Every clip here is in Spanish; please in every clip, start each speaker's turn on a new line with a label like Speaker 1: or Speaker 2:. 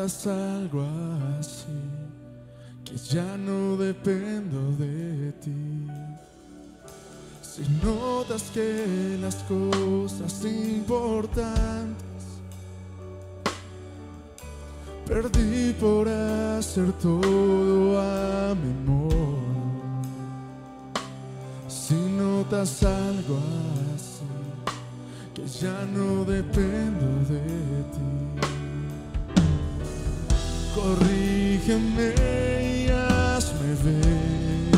Speaker 1: notas algo así, que ya no dependo de ti. Si notas que las cosas importantes perdí por hacer todo a mi modo. Si notas algo así, que ya no dependo de ti. Corrígeme y hazme ver.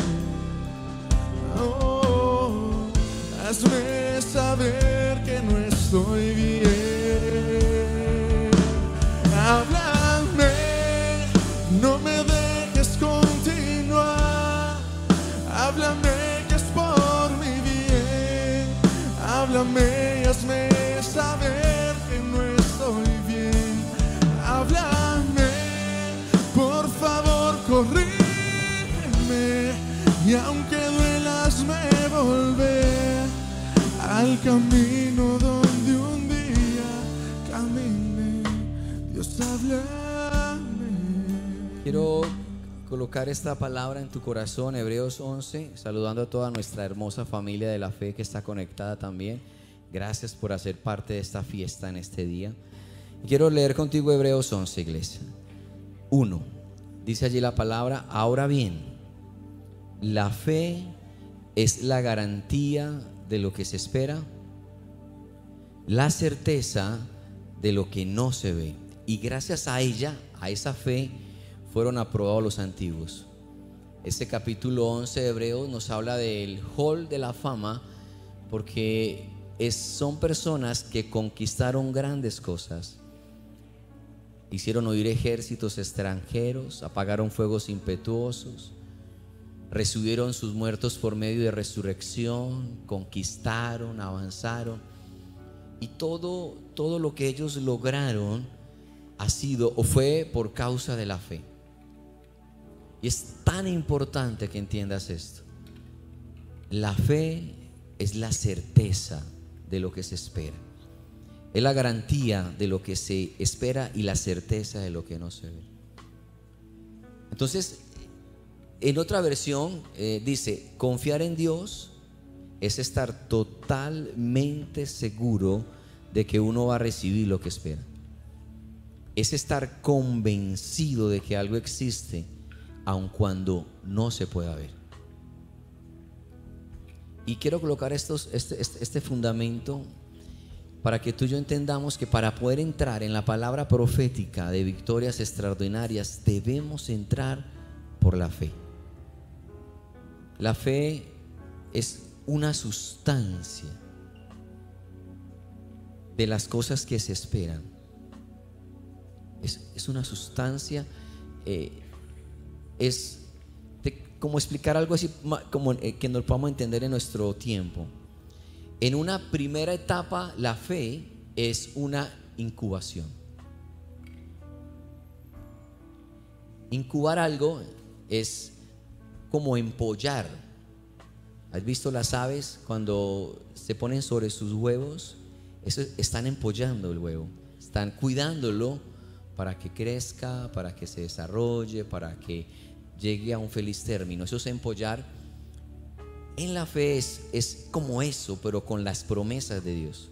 Speaker 1: Oh, hazme saber que no estoy bien. Háblame, no me dejes continuar. Háblame que es por mi bien. Háblame y hazme saber corrígeme. Y aunque duela, hazme volver al camino donde un día caminé. Dios, háblame.
Speaker 2: Quiero colocar esta palabra en tu corazón, Hebreos 11, saludando a toda nuestra hermosa familia de la fe que está conectada también. Gracias por hacer parte de esta fiesta en este día. Quiero leer contigo Hebreos 11, iglesia. 1. Dice allí la palabra, ahora bien, la fe es la garantía de lo que se espera, la certeza de lo que no se ve. Y gracias a ella, a esa fe, fueron aprobados los antiguos. Este capítulo 11 de Hebreos nos habla del hall de la fama porque son personas que conquistaron grandes cosas. Hicieron oír ejércitos extranjeros, apagaron fuegos impetuosos, recibieron sus muertos por medio de resurrección, conquistaron, avanzaron. Y todo, todo lo que ellos lograron ha sido o fue por causa de la fe. Y es tan importante que entiendas esto. La fe es la certeza de lo que se espera. Es la garantía de lo que se espera y la certeza de lo que no se ve. Entonces, en otra versión eh, dice, confiar en Dios es estar totalmente seguro de que uno va a recibir lo que espera. Es estar convencido de que algo existe aun cuando no se pueda ver. Y quiero colocar estos, este, este, este fundamento para que tú y yo entendamos que para poder entrar en la palabra profética de victorias extraordinarias debemos entrar por la fe. La fe es una sustancia de las cosas que se esperan. Es, es una sustancia, eh, es como explicar algo así como eh, que nos podamos entender en nuestro tiempo. En una primera etapa, la fe es una incubación. Incubar algo es como empollar. ¿Has visto las aves cuando se ponen sobre sus huevos? Eso están empollando el huevo, están cuidándolo para que crezca, para que se desarrolle, para que llegue a un feliz término. Eso es empollar. En la fe es, es como eso, pero con las promesas de Dios.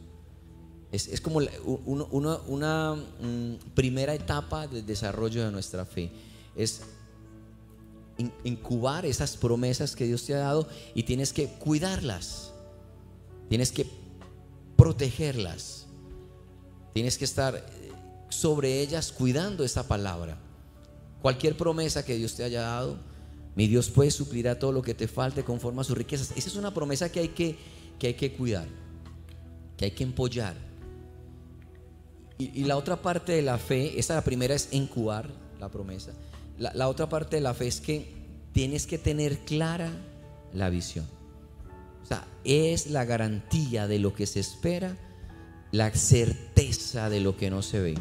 Speaker 2: Es, es como una, una, mm, primera etapa del desarrollo de nuestra fe. Es in- incubar esas promesas que Dios te ha dado y tienes que cuidarlas. Tienes que protegerlas. Tienes que estar eh, sobre ellas cuidando esa palabra. Cualquier promesa que Dios te haya dado, mi Dios puede suplir a todo lo que te falte conforme a sus riquezas. Esa es una promesa que hay que, que, hay que cuidar, que hay que empollar. Y, la otra parte de la fe, esa la primera es incubar la promesa. La, la otra parte de la fe es que tienes que tener clara la visión. O sea, es la garantía de lo que se espera, la certeza de lo que no se ve.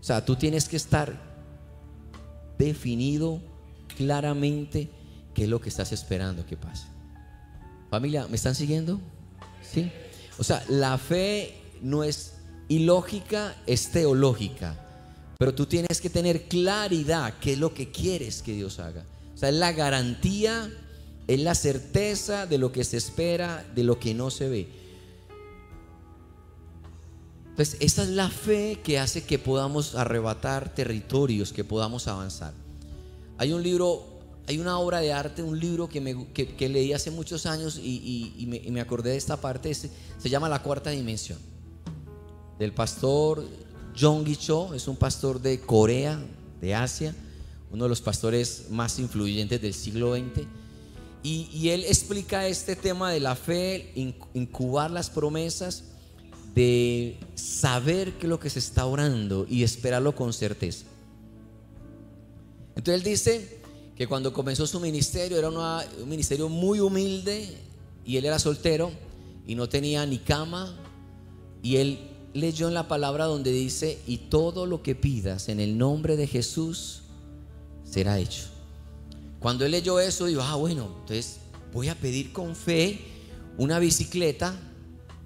Speaker 2: O sea, tú tienes que estar definido claramente qué es lo que estás esperando que pase. Familia, ¿me están siguiendo? Sí. O sea, la fe no es ilógica, es teológica. Pero tú tienes que tener claridad qué es lo que quieres que Dios haga. O sea, es la garantía, es la certeza de lo que se espera, de lo que no se ve. Entonces, esa es la fe que hace que podamos arrebatar territorios, que podamos avanzar. Hay un libro, hay una obra de arte, un libro que, leí hace muchos años y, me, acordé de esta parte, se, se, llama La Cuarta Dimensión, del pastor John Cho, es un pastor de Corea, de Asia, uno de los pastores más influyentes del siglo XX. Y, y él explica este tema de la fe, incubar las promesas de saber qué es lo que se está orando y esperarlo con certeza. Entonces él dice que cuando comenzó su ministerio era un ministerio muy humilde y él era soltero y no tenía ni cama y él leyó en la palabra donde dice, y todo lo que pidas en el nombre de Jesús será hecho. Cuando él leyó eso, dijo, ah, bueno, entonces voy a pedir con fe una bicicleta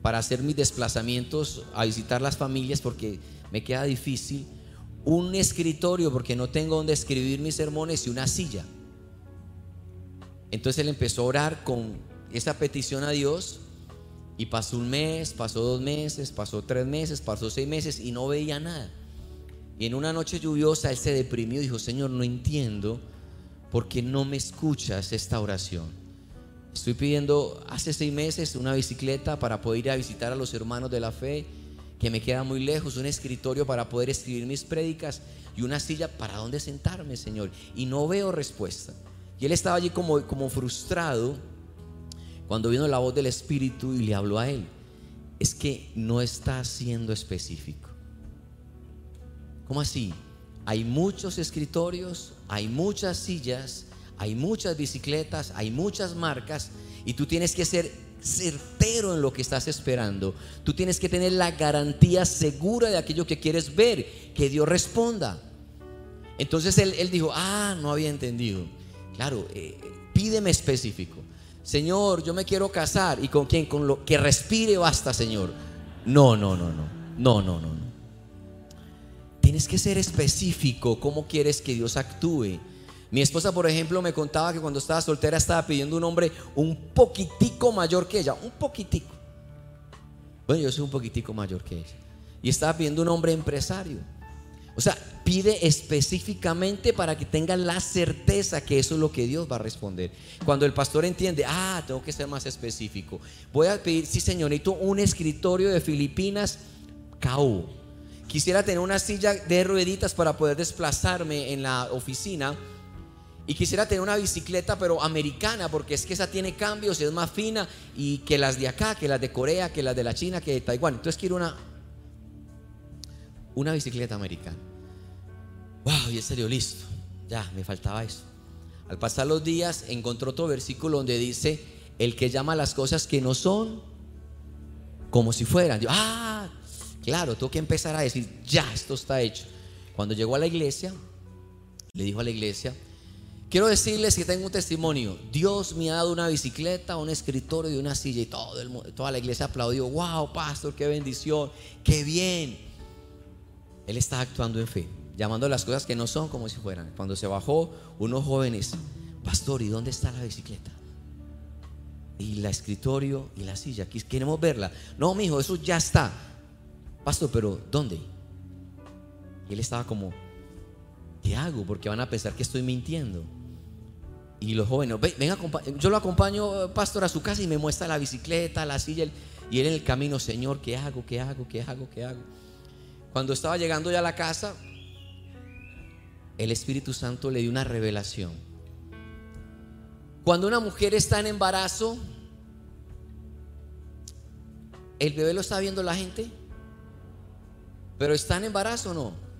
Speaker 2: para hacer mis desplazamientos a visitar las familias porque me queda difícil, un escritorio porque no tengo donde escribir mis sermones y una silla. Entonces él empezó a orar con esa petición a Dios y pasó un mes, pasó dos meses, pasó tres meses, pasó seis meses y no veía nada. Y en una noche lluviosa él se deprimió y dijo, Señor, no entiendo por qué no me escuchas esta oración. Estoy pidiendo hace seis meses una bicicleta para poder ir a visitar a los hermanos de la fe, que me queda muy lejos, un escritorio para poder escribir mis prédicas y una silla para dónde sentarme, Señor. Y no veo respuesta. Y él estaba allí como, como frustrado cuando vino la voz del Espíritu y le habló a él. Es que no está siendo específico. ¿Cómo así? Hay muchos escritorios, hay muchas sillas, hay muchas bicicletas, hay muchas marcas y tú tienes que ser certero en lo que estás esperando. Tú tienes que tener la garantía segura de aquello que quieres ver, que Dios responda. Entonces él, dijo, ah, no había entendido. Claro, eh, pídeme específico. Señor, yo me quiero casar. ¿Y con quién? Con lo que respire basta, Señor. No, no, no, no. No, no, no, no. Tienes que ser específico cómo quieres que Dios actúe. Mi esposa, por ejemplo, me contaba que cuando estaba soltera estaba pidiendo un hombre un poquitico mayor que ella, un poquitico. Bueno, yo soy un poquitico mayor que ella. Y estaba pidiendo un hombre empresario. O sea, pide específicamente para que tenga la certeza que eso es lo que Dios va a responder. Cuando el pastor entiende, ah, tengo que ser más específico. Voy a pedir, sí señorito, un escritorio de Filipinas, KU. Quisiera tener una silla de rueditas para poder desplazarme en la oficina y quisiera tener una bicicleta, pero americana, porque es que esa tiene cambios, es más fina y que las de acá, que las de Corea, que las de la China, que de Taiwán. Entonces quiero una, una bicicleta americana. Wow, y en serio, listo. Ya, me faltaba eso. Al pasar los días, encontró otro versículo donde dice: El que llama las cosas que no son como si fueran. Ah, claro, tengo que empezar a decir: Ya, esto está hecho. Cuando llegó a la iglesia, le dijo a la iglesia: Quiero decirles que tengo un testimonio. Dios me ha dado una bicicleta, un escritorio y una silla y todo el, toda la iglesia aplaudió. Wow, pastor, qué bendición, qué bien. Él está actuando en fe, llamando las cosas que no son como si fueran. Cuando se bajó, unos jóvenes, pastor, ¿y dónde está la bicicleta? Y la escritorio y la silla. Queremos verla. No, mi hijo, eso ya está. Pastor, pero ¿dónde? Y él estaba como, ¿qué hago? Porque van a pensar que estoy mintiendo. Y los jóvenes, ven, yo lo acompaño, pastor, a su casa y me muestra la bicicleta, la silla, y él en el camino, Señor, ¿qué hago? ¿Qué hago? ¿Qué hago? ¿Qué hago? Cuando estaba llegando ya a la casa, el Espíritu Santo le dio una revelación. Cuando una mujer está en embarazo, ¿el bebé lo está viendo la gente? ¿Pero está en embarazo o no?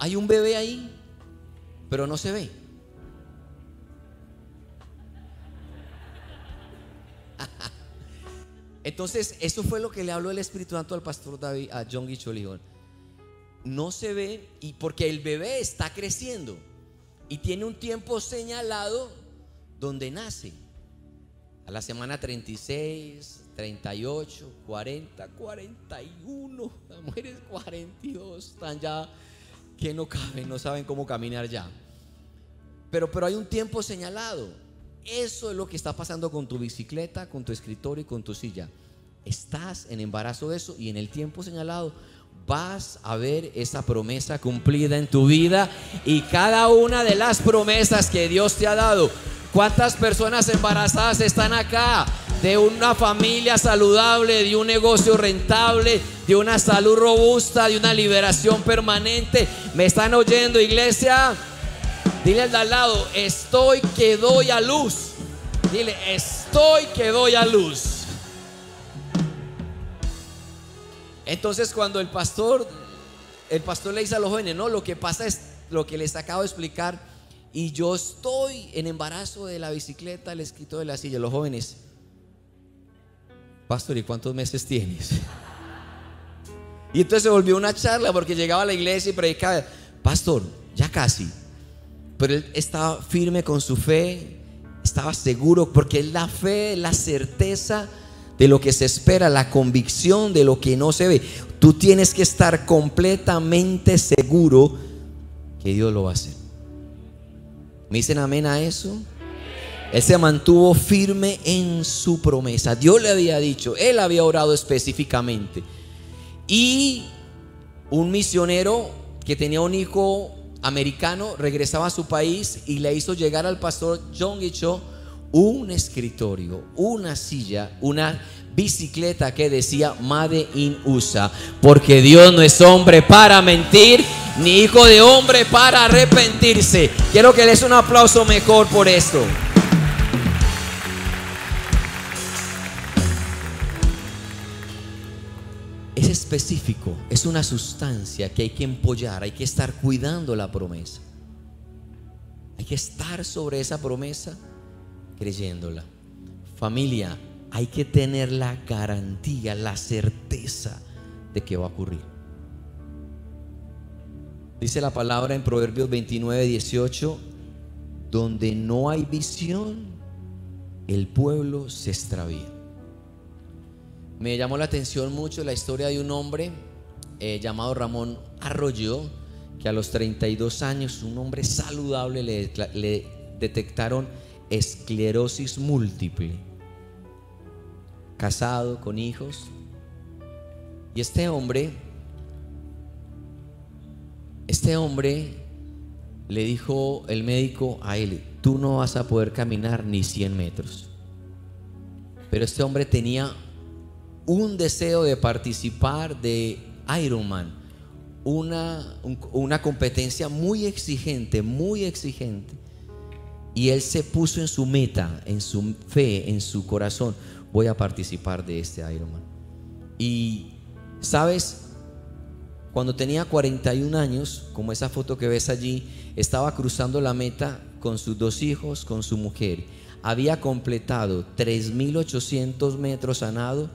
Speaker 2: hay un bebé ahí, pero no se ve. Entonces, eso fue lo que le habló el Espíritu Santo al pastor David, a John Guicholijon. No se ve y porque el bebé está creciendo y tiene un tiempo señalado donde nace. A la semana 36, 38, 40, 41, las mujeres 42 están ya que no caben, no saben cómo caminar ya. Pero, pero hay un tiempo señalado. Eso es lo que está pasando con tu bicicleta, con tu escritorio y con tu silla. Estás en embarazo de eso y en el tiempo señalado vas a ver esa promesa cumplida en tu vida y cada una de las promesas que Dios te ha dado. ¿Cuántas personas embarazadas están acá? De una familia saludable, de un negocio rentable, de una salud robusta, de una liberación permanente. ¿Me están oyendo, iglesia? Dile al de al lado, estoy que doy a luz. Dile, estoy que doy a luz. Entonces cuando el pastor, el pastor le dice a los jóvenes, no, lo que pasa es lo que les acabo de explicar. Y yo estoy en embarazo de la bicicleta, el escrito de la silla. Los jóvenes, pastor, ¿y cuántos meses tienes? Y entonces se volvió una charla porque llegaba a la iglesia y predicaba, pastor, ya casi. Pero él estaba firme con su fe, estaba seguro, porque la fe, la certeza de lo que se espera, la convicción de lo que no se ve. Tú tienes que estar completamente seguro que Dios lo va a hacer. ¿Me dicen amén a eso? Él se mantuvo firme en su promesa. Dios le había dicho, él había orado específicamente. Y un misionero que tenía un hijo americano regresaba a su país y le hizo llegar al pastor John Cho un escritorio, una silla, una bicicleta que decía Made in USA, porque Dios no es hombre para mentir, ni hijo de hombre para arrepentirse. Quiero que les un aplauso mejor por esto. Es específico, es una sustancia que hay que empollar, hay que estar cuidando la promesa. Hay que estar sobre esa promesa creyéndola. Familia, hay que tener la garantía, la certeza de que va a ocurrir. Dice la palabra en Proverbios 29, 18, donde no hay visión, el pueblo se extravía. Me llamó la atención mucho la historia de un hombre eh, llamado Ramón Arroyo, que a los 32 años, un hombre saludable, le, le detectaron esclerosis múltiple, casado, con hijos. Y este hombre, este hombre le dijo el médico a él, tú no vas a poder caminar ni 100 metros. Pero este hombre tenía un deseo de participar de Ironman, una, una competencia muy exigente, muy exigente. Y él se puso en su meta, en su fe, en su corazón, voy a participar de este Ironman. Y, ¿sabes? Cuando tenía 41 años, como esa foto que ves allí, estaba cruzando la meta con sus dos hijos, con su mujer. Había completado 3.800 metros a nado,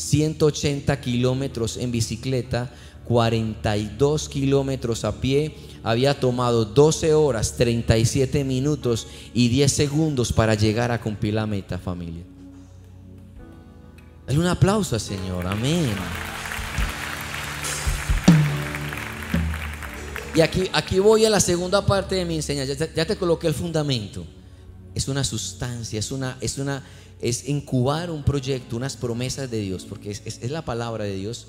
Speaker 2: 180 kilómetros en bicicleta, 42 kilómetros a pie, había tomado 12 horas, 37 minutos y 10 segundos para llegar a cumplir la meta, familia. Dale un aplauso Señor, amén. Y aquí, aquí voy a la segunda parte de mi enseñanza. Ya, te coloqué el fundamento. Es una sustancia, es una, es una, es incubar un proyecto, unas promesas de Dios, porque es, es la palabra de Dios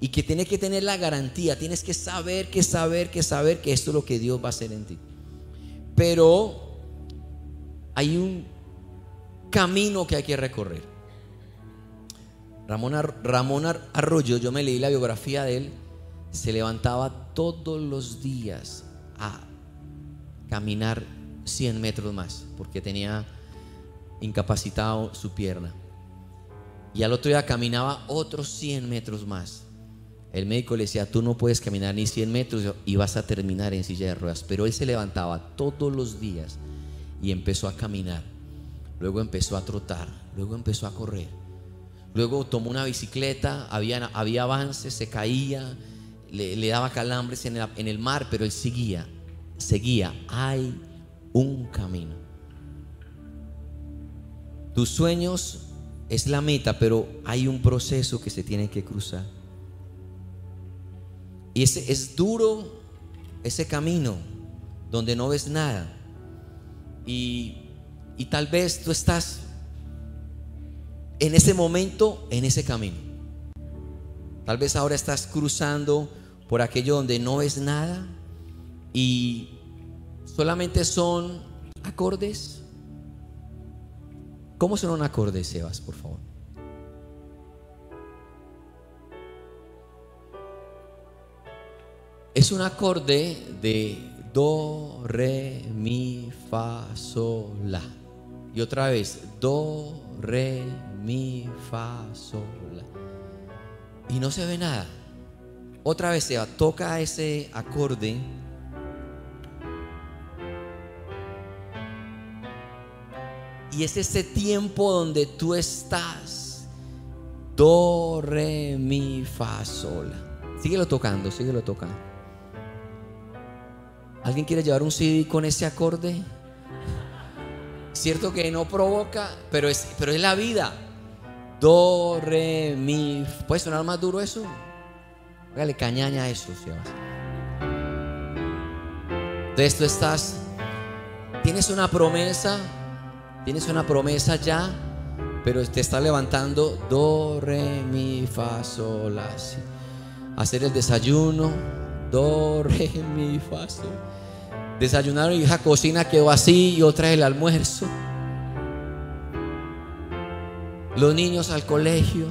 Speaker 2: y que tiene que tener la garantía, tienes que saber, que saber, que saber que esto es lo que Dios va a hacer en ti. Pero hay un camino que hay que recorrer. Ramón, Ramón Arroyo, yo me leí la biografía de él, se levantaba todos los días a caminar 100 metros más, porque tenía incapacitado su pierna. Y al otro día caminaba otros 100 metros más. El médico le decía, tú no puedes caminar ni 100 metros y vas a terminar en silla de ruedas. Pero él se levantaba todos los días y empezó a caminar. Luego empezó a trotar. Luego empezó a correr. Luego tomó una bicicleta, había, había avances, se caía, le, daba calambres en el, en el mar, pero él seguía, seguía. Hay un camino. Tus sueños es la meta, pero hay un proceso que se tiene que cruzar. Y ese es duro, ese camino donde no ves nada. Y, y tal vez tú estás en ese momento, en ese camino. Tal vez ahora estás cruzando por aquello donde no ves nada y solamente son acordes. ¿Cómo son un acorde, Sebas, por favor? Es un acorde de do, re, mi, fa, sol, la. Y otra vez, do, re, mi, fa, sol, la. Y no se ve nada. Otra vez se toca ese acorde. Y es ese tiempo donde tú estás. Do, re, mi, fa, sol. Síguelo tocando, síguelo tocando. ¿Alguien quiere llevar un CD con ese acorde? Cierto que no provoca, pero es, pero es la vida. Do, re, mi. ¿Puede sonar más duro eso? Hágale cañaña a eso. Entonces tú estás, tienes una promesa, tienes una promesa ya, pero te está levantando do, re, mi, fa, sol, la, si. Hacer el desayuno, do, re, mi, fa, sol. Desayunaron y la cocina quedó así y otra el almuerzo. Los niños al colegio.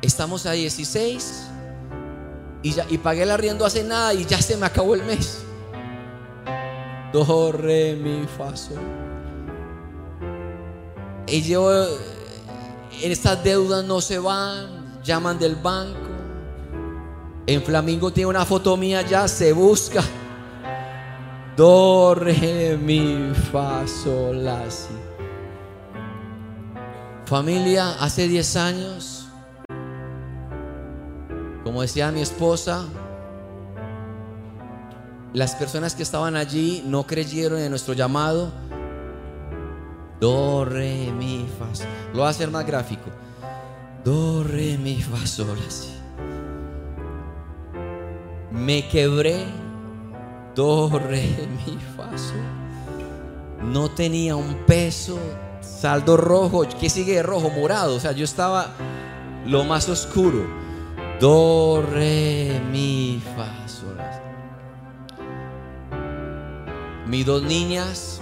Speaker 2: Estamos a 16 y, ya, y pagué el arriendo hace nada y ya se me acabó el mes. Do, re, mi, fa, sol. En estas deudas no se van, llaman del banco. En Flamingo tiene una foto mía ya, se busca. Do, re, mi, fa, sol, si. Familia, hace 10 años, como decía mi esposa, las personas que estaban allí no creyeron en nuestro llamado. Do, re, mi, fa. Lo voy a hacer más gráfico. Do, re, mi, fa. Me quebré. Do, re, mi, fa. No tenía un peso. Saldo rojo. ¿Qué sigue de rojo? Morado. O sea, yo estaba lo más oscuro. Do, re, mi, fa, sol. Mis dos niñas.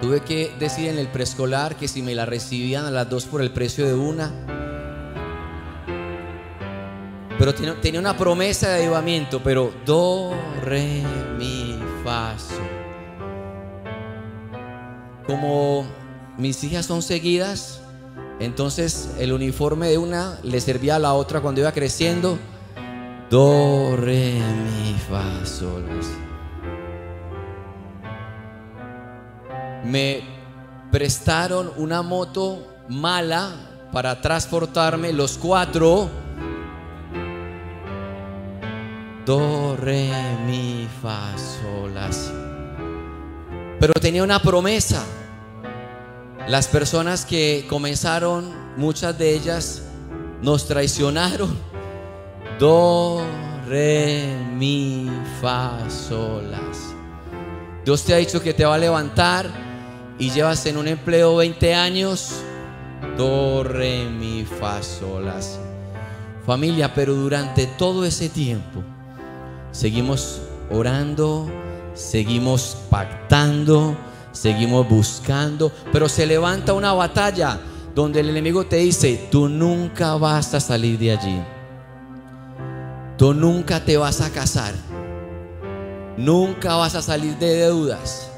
Speaker 2: Tuve que decir en el preescolar que si me la recibían a las dos por el precio de una. Pero tenía, una promesa de avivamiento, pero do, re, mi, fa, sol. Como mis hijas son seguidas, entonces el uniforme de una le servía a la otra cuando iba creciendo. Do, re, mi, fa, sol. así. Me prestaron una moto mala para transportarme los cuatro. Do, re, mi, fa, sol, así. Pero tenía una promesa. Las personas que comenzaron, muchas de ellas nos traicionaron. Do, re, mi, fa, sol, así. Dios te ha dicho que te va a levantar y llevas en un empleo 20 años. Do, mi, fa. Familia, pero durante todo ese tiempo seguimos orando, seguimos pactando, seguimos buscando, pero se levanta una batalla donde el enemigo te dice, tú nunca vas a salir de allí. Tú nunca te vas a casar. Nunca vas a salir de deudas.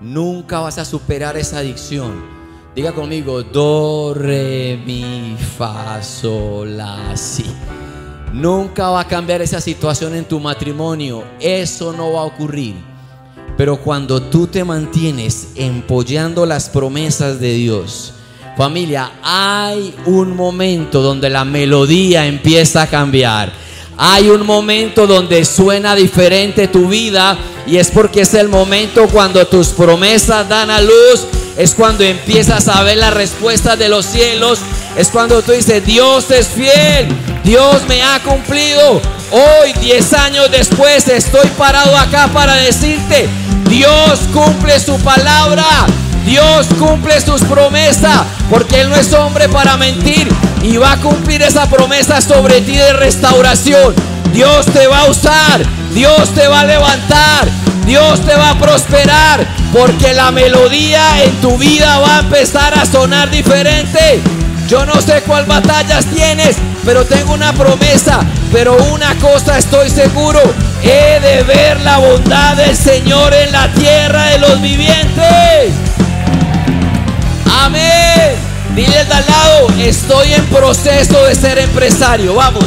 Speaker 2: Nunca vas a superar esa adicción. Diga conmigo, do, re, mi, fa, sol, la, si. Nunca va a cambiar esa situación en tu matrimonio. Eso no va a ocurrir. Pero cuando tú te mantienes empollando las promesas de Dios, familia, hay un momento donde la melodía empieza a cambiar. Hay un momento donde suena diferente tu vida y es porque es el momento cuando tus promesas dan a luz, es cuando empiezas a ver las respuestas de los cielos, es cuando tú dices, Dios es fiel, Dios me ha cumplido, Hoy, 10 años después, estoy parado acá para decirte, Dios cumple su palabra. Dios cumple sus promesas, porque Él no es hombre para mentir y va a cumplir esa promesa sobre ti de restauración. Dios te va a usar, Dios te va a levantar, Dios te va a prosperar, porque la melodía en tu vida va a empezar a sonar diferente. Yo no sé cuál batallas tienes, pero tengo una promesa. Pero una cosa estoy seguro, he de ver la bondad del Señor en la tierra de los vivientes. Amén. Dile al lado, estoy en proceso de ser empresario. Vamos,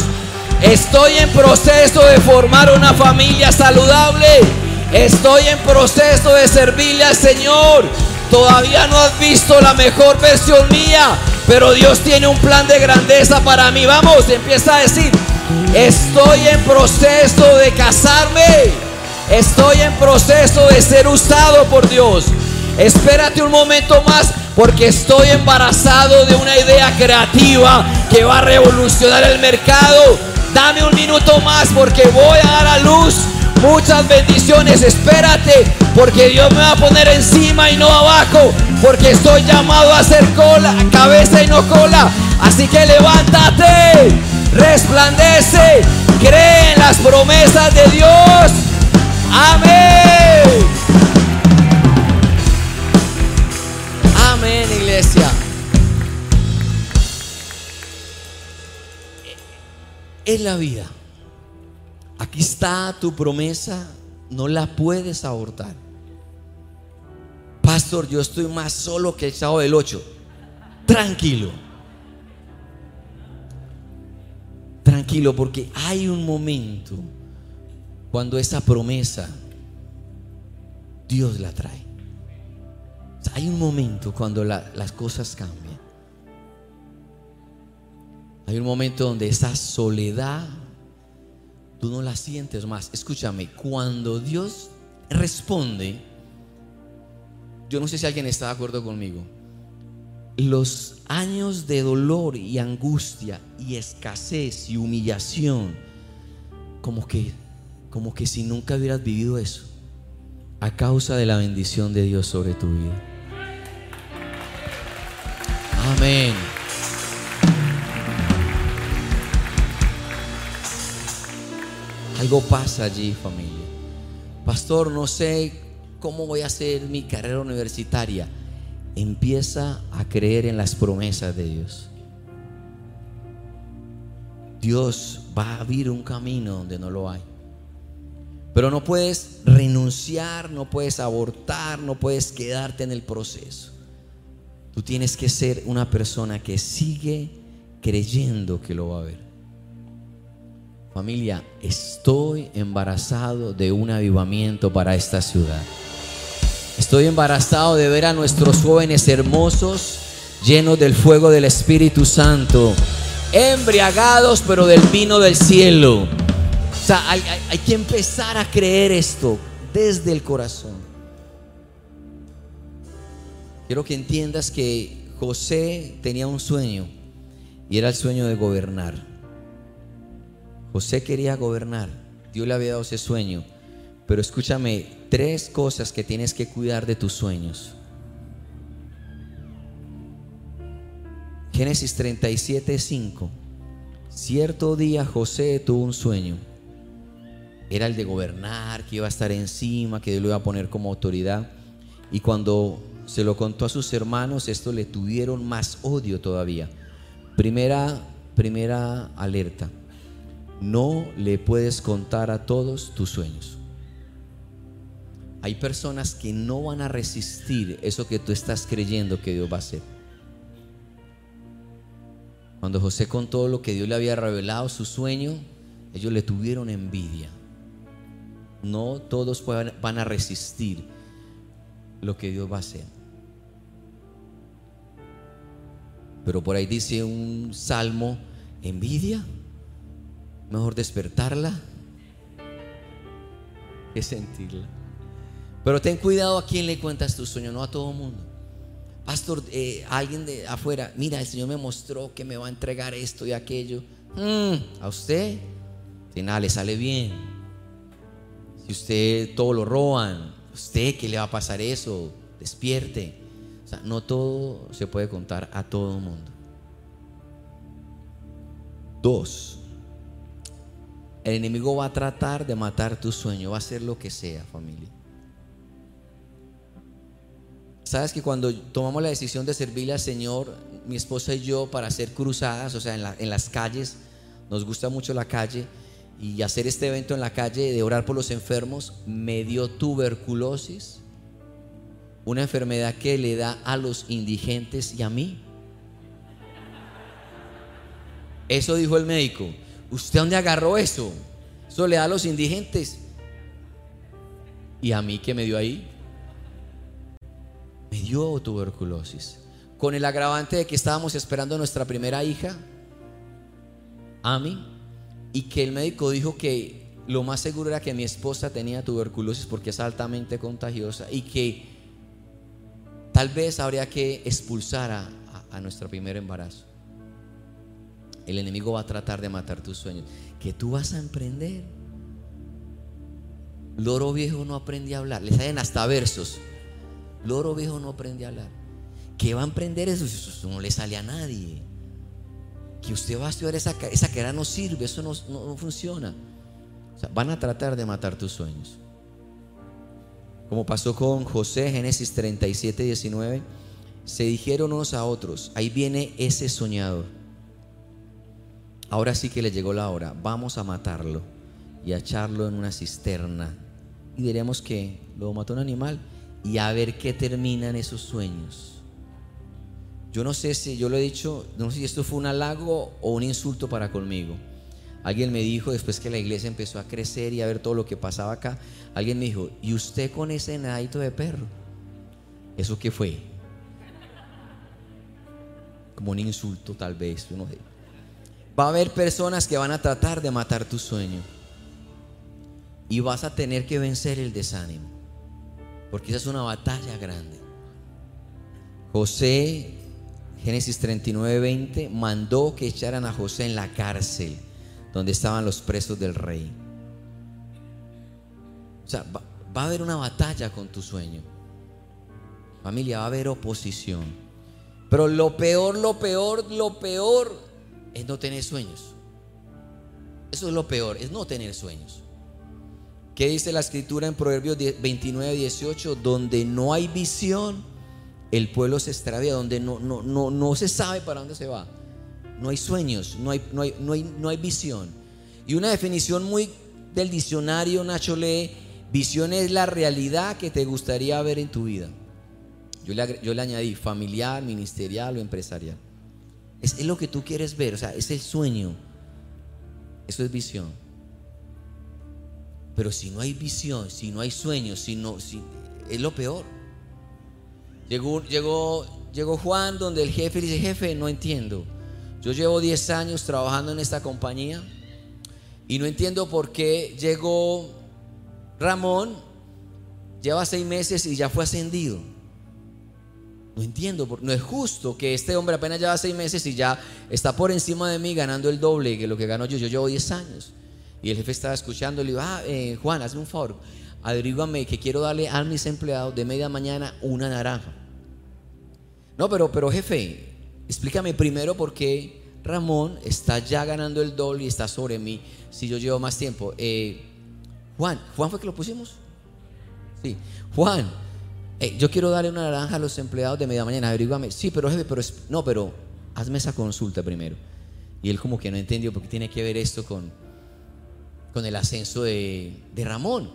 Speaker 2: estoy en proceso de formar una familia saludable. Estoy en proceso de servirle al Señor. Todavía no has visto la mejor versión mía, pero Dios tiene un plan de grandeza para mí. Vamos, empieza a decir, estoy en proceso de casarme. Estoy en proceso de ser usado por Dios. Espérate un momento más porque estoy embarazado de una idea creativa que va a revolucionar el mercado. Dame un minuto más porque voy a dar a luz muchas bendiciones. Espérate porque Dios me va a poner encima y no abajo. Porque estoy llamado a hacer cola, cabeza y no cola. Así que levántate, resplandece, cree en las promesas de Dios. Amén. Es la vida. Aquí está tu promesa, no la puedes abortar. Pastor, yo estoy más solo que el chavo del 8. Tranquilo. Tranquilo, porque hay un momento cuando esa promesa Dios la trae. Hay un momento cuando la- las cosas cambian. Hay un momento donde esa soledad tú no la sientes más. Escúchame, cuando Dios responde, yo no sé si alguien está de acuerdo conmigo, los años de dolor y angustia y escasez y humillación, como que, como que si nunca hubieras vivido eso, a causa de la bendición de Dios sobre tu vida. Amén. Algo pasa allí, familia. Pastor, no sé cómo voy a hacer mi carrera universitaria. Empieza a creer en las promesas de Dios. Dios va a abrir un camino donde no lo hay. Pero no puedes renunciar, no puedes abortar, no puedes quedarte en el proceso. Tú tienes que ser una persona que sigue creyendo que lo va a ver. Familia, estoy embarazado de un avivamiento para esta ciudad. Estoy embarazado de ver a nuestros jóvenes hermosos llenos del fuego del Espíritu Santo, embriagados pero del vino del cielo. O sea, hay, que empezar a creer esto desde el corazón. Quiero que entiendas que José tenía un sueño y era el sueño de gobernar. José quería gobernar, Dios le había dado ese sueño, pero escúchame, tres cosas que tienes que cuidar de tus sueños. Génesis 37, 5. Cierto día José tuvo un sueño. Era el de gobernar, que iba a estar encima, que Dios lo iba a poner como autoridad. Y cuando se lo contó a sus hermanos, esto le tuvieron más odio todavía. Primera, primera alerta. No le puedes contar a todos tus sueños. Hay personas que no van a resistir eso que tú estás creyendo que Dios va a hacer. Cuando José contó lo que Dios le había revelado, su sueño, ellos le tuvieron envidia. No todos van a resistir lo que Dios va a hacer. Pero por ahí dice un salmo, envidia, mejor despertarla que sentirla. Pero ten cuidado a quién le cuentas tu sueño, no a todo el mundo. Pastor, eh, alguien de afuera, mira, el Señor me mostró que me va a entregar esto y aquello. Mm, a usted, Si nada le sale bien, si usted todo lo roban, usted qué le va a pasar eso, despierte. O sea, no todo se puede contar a todo el mundo. Dos, el enemigo va a tratar de matar tu sueño, va a hacer lo que sea, familia. Sabes que cuando tomamos la decisión de servirle al Señor, mi esposa y yo, para hacer cruzadas, o sea, en, en las calles, nos gusta mucho la calle, y hacer este evento en la calle de orar por los enfermos, me dio tuberculosis, una enfermedad que le da a los indigentes y a mí. Eso dijo el médico. ¿Usted dónde agarró eso? Eso le da a los indigentes. ¿Y a mí qué me dio ahí? Me dio tuberculosis. Con el agravante de que estábamos esperando a nuestra primera hija, a mí, y que el médico dijo que lo más seguro era que mi esposa tenía tuberculosis porque es altamente contagiosa y que tal vez habría que expulsar a, a nuestro primer embarazo. El enemigo va a tratar de matar tus sueños. Que tú vas a emprender. Loro viejo no aprende a hablar. Le salen hasta versos. Loro viejo no aprende a hablar. ¿Qué va a emprender eso? Eso no le sale a nadie. Que usted va a estudiar esa, esa carrera no sirve, eso no, no, funciona. Van a tratar de matar tus sueños. Como pasó con José, Génesis 37, 19. Se dijeron unos a otros, ahí viene ese soñador Ahora sí que le llegó la hora. Vamos a matarlo y a echarlo en una cisterna. Y diremos que lo mató un animal y a ver qué terminan esos sueños. Yo no sé si yo lo he dicho, no sé si esto fue un halago o un insulto para conmigo. Alguien me dijo, después que la iglesia empezó a crecer y a ver todo lo que pasaba acá, alguien me dijo, ¿y usted con ese nadito de perro? ¿Eso qué fue? Como un insulto tal vez, uno de Va a haber personas que van a tratar de matar tu sueño. Y vas a tener que vencer el desánimo. Porque esa es una batalla grande. José, Génesis 39, 20, mandó que echaran a José en la cárcel donde estaban los presos del rey. O sea, va, va a haber una batalla con tu sueño. Familia, va a haber oposición. Pero lo peor, lo peor, lo peor es no tener sueños. Eso es lo peor, es no tener sueños. ¿Qué dice la escritura en Proverbios 29, 18? Donde no hay visión, el pueblo se extravía, donde no, no, no, no se sabe para dónde se va. No hay sueños, no hay, no hay, no hay, no hay visión. Y una definición muy del diccionario Nacho lee, visión es la realidad que te gustaría ver en tu vida. Yo le, yo le añadí familiar, ministerial o empresarial. Es, lo que tú quieres ver, o sea, es el sueño. Eso es visión. Pero si no hay visión, si no hay sueño, si no, si, es lo peor. Llegó, llegó, llegó Juan donde el jefe dice, jefe, no entiendo. Yo llevo 10 años trabajando en esta compañía y no entiendo por qué llegó Ramón, lleva seis meses y ya fue ascendido. No entiendo, no es justo que este hombre apenas lleva seis meses y ya está por encima de mí ganando el doble que lo que gano yo. Yo llevo 10 años. Y el jefe estaba escuchando y le digo, ah, eh, Juan, hazme un favor, averígame que quiero darle a mis empleados de media mañana una naranja. No, pero, pero jefe, explícame primero por qué Ramón está ya ganando el doble y está sobre mí si yo llevo más tiempo. Eh, Juan, ¿Juan fue que lo pusimos? Sí, Juan, yo quiero darle una naranja a los empleados de media mañana, averígame. Sí, pero jefe, pero no, pero hazme esa consulta primero. Y él como que no entendió por qué tiene que ver esto con, con el ascenso de, Ramón.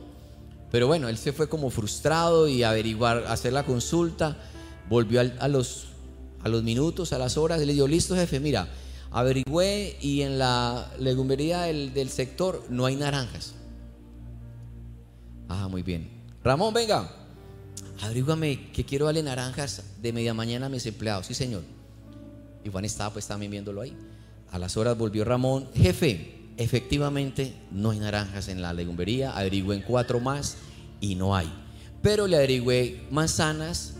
Speaker 2: Pero bueno, él se fue como frustrado y averiguar, hacer la consulta. Volvió a, los, a los minutos, a las horas, y le dijo, listo jefe, mira, averigüé y en la legumería del, del sector no hay naranjas. Ah, muy bien. Ramón, venga, averígame que quiero darle naranjas de media mañana a mis empleados. Sí, señor. Y Juan estaba pues también viéndolo ahí. A las horas volvió Ramón, jefe, efectivamente no hay naranjas en la legumería, averigüé en cuatro más y no hay. Pero le averigüé manzanas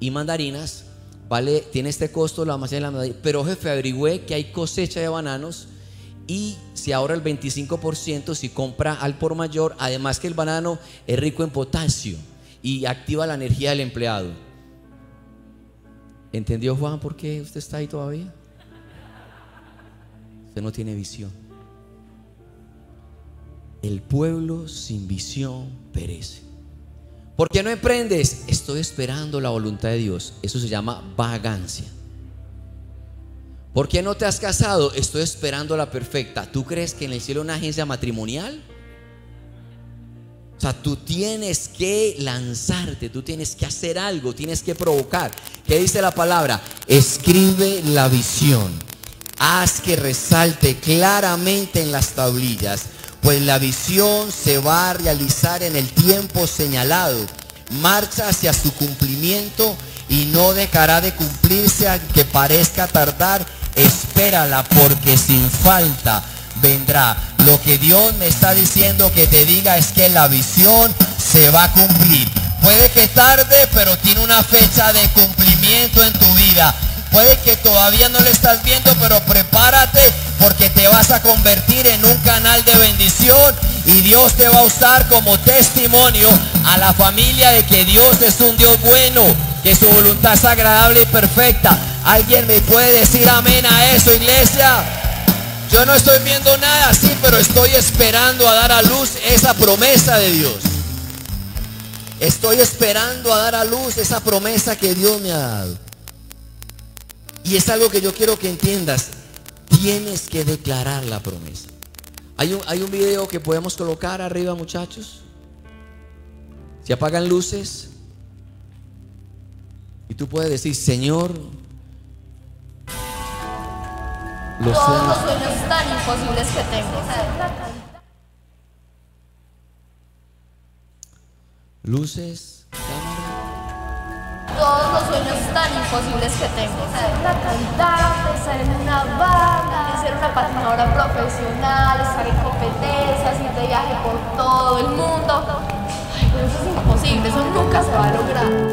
Speaker 2: y mandarinas, vale, tiene este costo la manzana y la mandarina. Pero jefe, averigüé que hay cosecha de bananos y se ahorra el 25% si compra al por mayor, además que el banano es rico en potasio y activa la energía del empleado. ¿Entendió Juan por qué usted está ahí todavía? Usted no tiene visión. El pueblo sin visión perece. ¿Por qué no emprendes? Estoy esperando la voluntad de Dios. Eso se llama vagancia. ¿Por qué no te has casado? Estoy esperando la perfecta. ¿Tú crees que en el cielo hay una agencia matrimonial? O sea, tú tienes que lanzarte, tú tienes que hacer algo, tienes que provocar. ¿Qué dice la palabra? Escribe la visión. Haz que resalte claramente en las tablillas, pues la visión se va a realizar en el tiempo señalado. Marcha hacia su cumplimiento y no dejará de cumplirse aunque parezca tardar. Espérala porque sin falta vendrá. Lo que Dios me está diciendo que te diga es que la visión se va a cumplir. Puede que tarde, pero tiene una fecha de cumplimiento en tu vida. Puede que todavía no lo estás viendo, pero prepárate porque te vas a convertir en un canal de bendición y Dios te va a usar como testimonio a la familia de que Dios es un Dios bueno, que su voluntad es agradable y perfecta. ¿Alguien me puede decir amén a eso, iglesia? Yo no estoy viendo nada así, pero estoy esperando a dar a luz esa promesa de Dios. Estoy esperando a dar a luz esa promesa que Dios me ha dado. Y es algo que yo quiero que entiendas. Tienes que declarar la promesa. Hay un, hay un video que podemos colocar arriba, muchachos. Se apagan luces. Y tú puedes decir, Señor,
Speaker 3: los Todos los sueños tan imposibles que tengo.
Speaker 2: Luces, cámara.
Speaker 3: Todos los sueños tan imposibles que tengo. Ser cantante, estar en una banda, ser una patinadora profesional, estar en competencias, ir de viaje por todo el mundo. Ay, pero eso es imposible, eso nunca se va a lograr.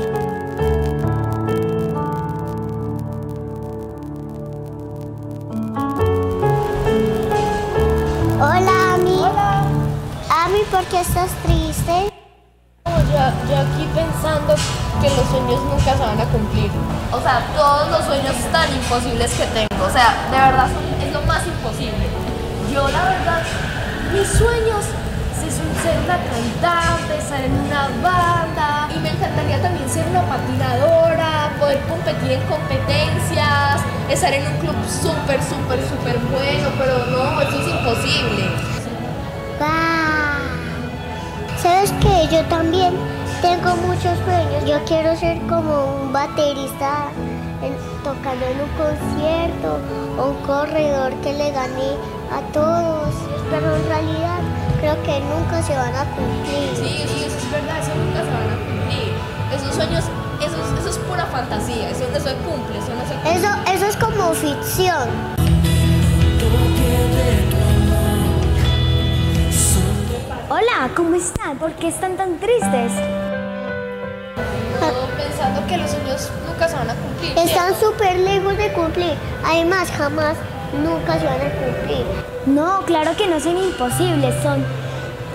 Speaker 4: ¿Por qué estás triste?
Speaker 3: Yo, yo aquí pensando que los sueños nunca se van a cumplir. O sea, todos los sueños tan imposibles que tengo. O sea, de verdad es lo más imposible. Yo la verdad, mis sueños son ser una cantante, estar en una banda. Y me encantaría también ser una patinadora, poder competir en competencias, estar en un club súper, súper, súper bueno. Pero no, eso es imposible.
Speaker 4: ¿Sabes que Yo también tengo muchos sueños. Yo quiero ser como un baterista en- tocando en un concierto o un corredor que le gane a todos. Pero en realidad creo que nunca se van a cumplir.
Speaker 3: Sí, sí, eso es verdad, eso nunca se van a cumplir. Esos sueños, eso, es- eso es pura fantasía, eso no se cumple, eso no se cumple.
Speaker 4: Eso, eso es como ficción.
Speaker 5: Hola, ¿cómo están? ¿Por qué están tan tristes?
Speaker 3: Todo pensando que los sueños nunca se van a cumplir.
Speaker 4: Están súper lejos de cumplir. Además, jamás, nunca se van a cumplir.
Speaker 5: No, claro que no son imposibles, son...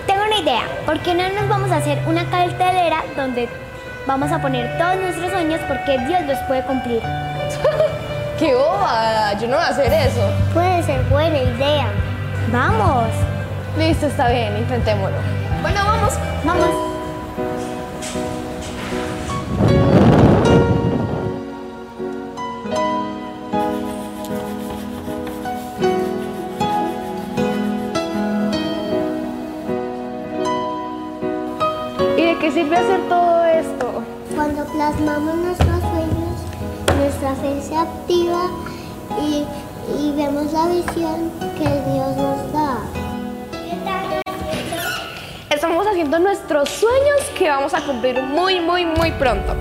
Speaker 5: Tengo una idea, ¿por qué no nos vamos a hacer una cartelera donde vamos a poner todos nuestros sueños porque Dios los puede cumplir?
Speaker 3: ¡Qué bobada! Yo no voy a hacer eso.
Speaker 4: Puede ser buena idea.
Speaker 5: ¡Vamos!
Speaker 3: Listo, está bien, intentémoslo. Bueno, vamos.
Speaker 5: ¡Vamos!
Speaker 3: ¿Y de qué sirve hacer todo esto?
Speaker 4: Cuando plasmamos nuestros sueños, nuestra fe se activa y, y vemos la visión que Dios nos da.
Speaker 3: Estamos haciendo nuestros sueños que vamos a cumplir muy, muy, muy pronto.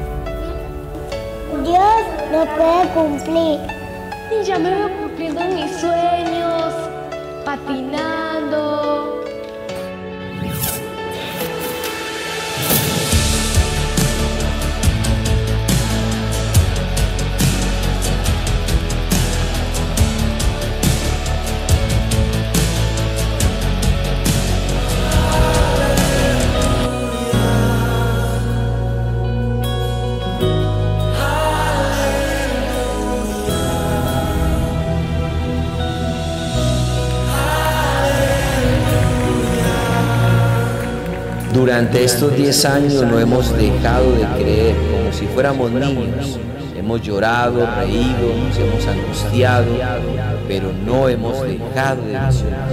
Speaker 4: Dios lo puede cumplir.
Speaker 3: Y ya me veo cumpliendo mis sueños, patinando.
Speaker 2: Durante estos 10 años no hemos dejado de creer como si fuéramos niños. Hemos llorado, reído, nos hemos angustiado, pero no hemos dejado de visionar.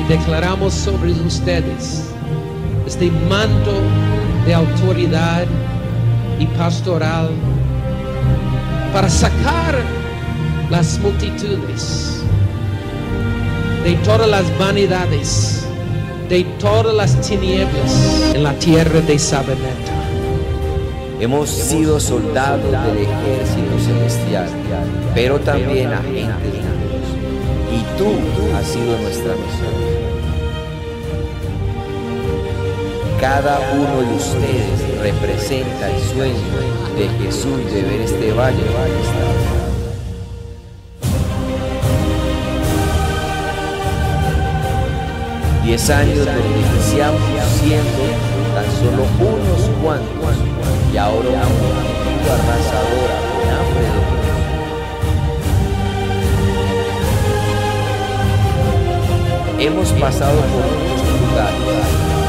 Speaker 6: Y declaramos sobre ustedes este manto de autoridad y pastoral para sacar las multitudes de todas las vanidades, de todas las tinieblas en la tierra de Sabaneta.
Speaker 2: Hemos sido soldados del ejército celestial, pero también agentes de Dios. Y tú has sido nuestra misión. Cada uno de ustedes representa el sueño de Jesús de ver este valle manifestado. Diez años donde iniciamos siendo tan solo unos cuantos y ahora una multitud arrasadora con hambre. Hemos pasado por muchos lugares,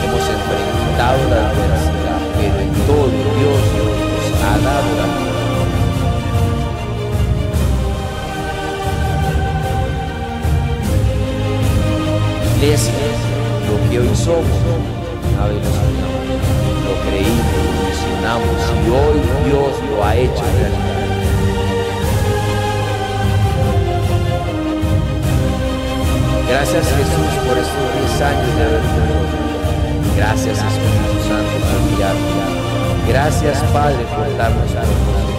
Speaker 2: hemos enfrentado la somos, una vez lo lo creímos, lo visionamos y hoy Dios lo ha hecho realidad. Gracias Jesús por estos 10 años de haber. Gracias Espíritu Santo por guiarme. Gracias Padre por darnos propósito.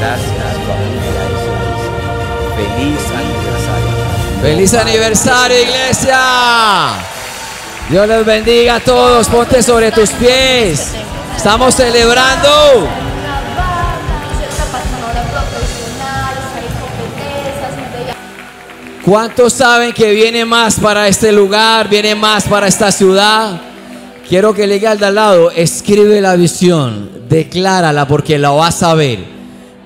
Speaker 2: Gracias familia Jesús. Feliz aniversario.
Speaker 1: Feliz aniversario, iglesia. Dios les bendiga a todos. Ponte sobre tus pies. Estamos celebrando. ¿Cuántos saben que viene más para este lugar? Viene más para esta ciudad. Quiero que le diga al de al lado, escribe la visión, declárala porque la vas a ver.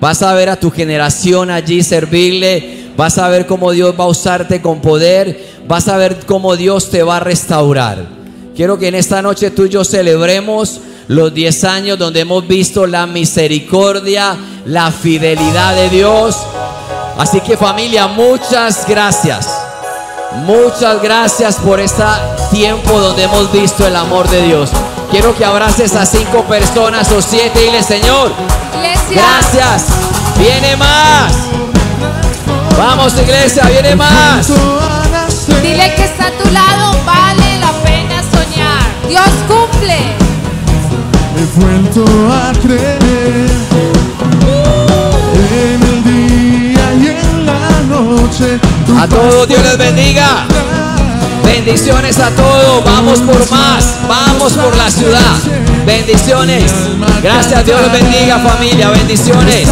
Speaker 1: Vas a ver a tu generación allí servirle. Vas a ver cómo Dios va a usarte con poder. Vas a ver cómo Dios te va a restaurar. Quiero que en esta noche tú y yo celebremos los 10 años donde hemos visto la misericordia, la fidelidad de Dios. Así que familia, muchas gracias. Muchas gracias por este tiempo donde hemos visto el amor de Dios. Quiero que abraces a cinco personas o siete y dile, Señor, gracias. Viene más. Vamos iglesia, viene más.
Speaker 7: Dile que está a tu lado, vale la pena soñar. Dios cumple.
Speaker 8: He vuelto a creer en el día y en la noche.
Speaker 1: A todos Dios les bendiga. Bendiciones a todos. Vamos por más. Vamos por la ciudad. Bendiciones. Gracias. Dios los bendiga familia. Bendiciones.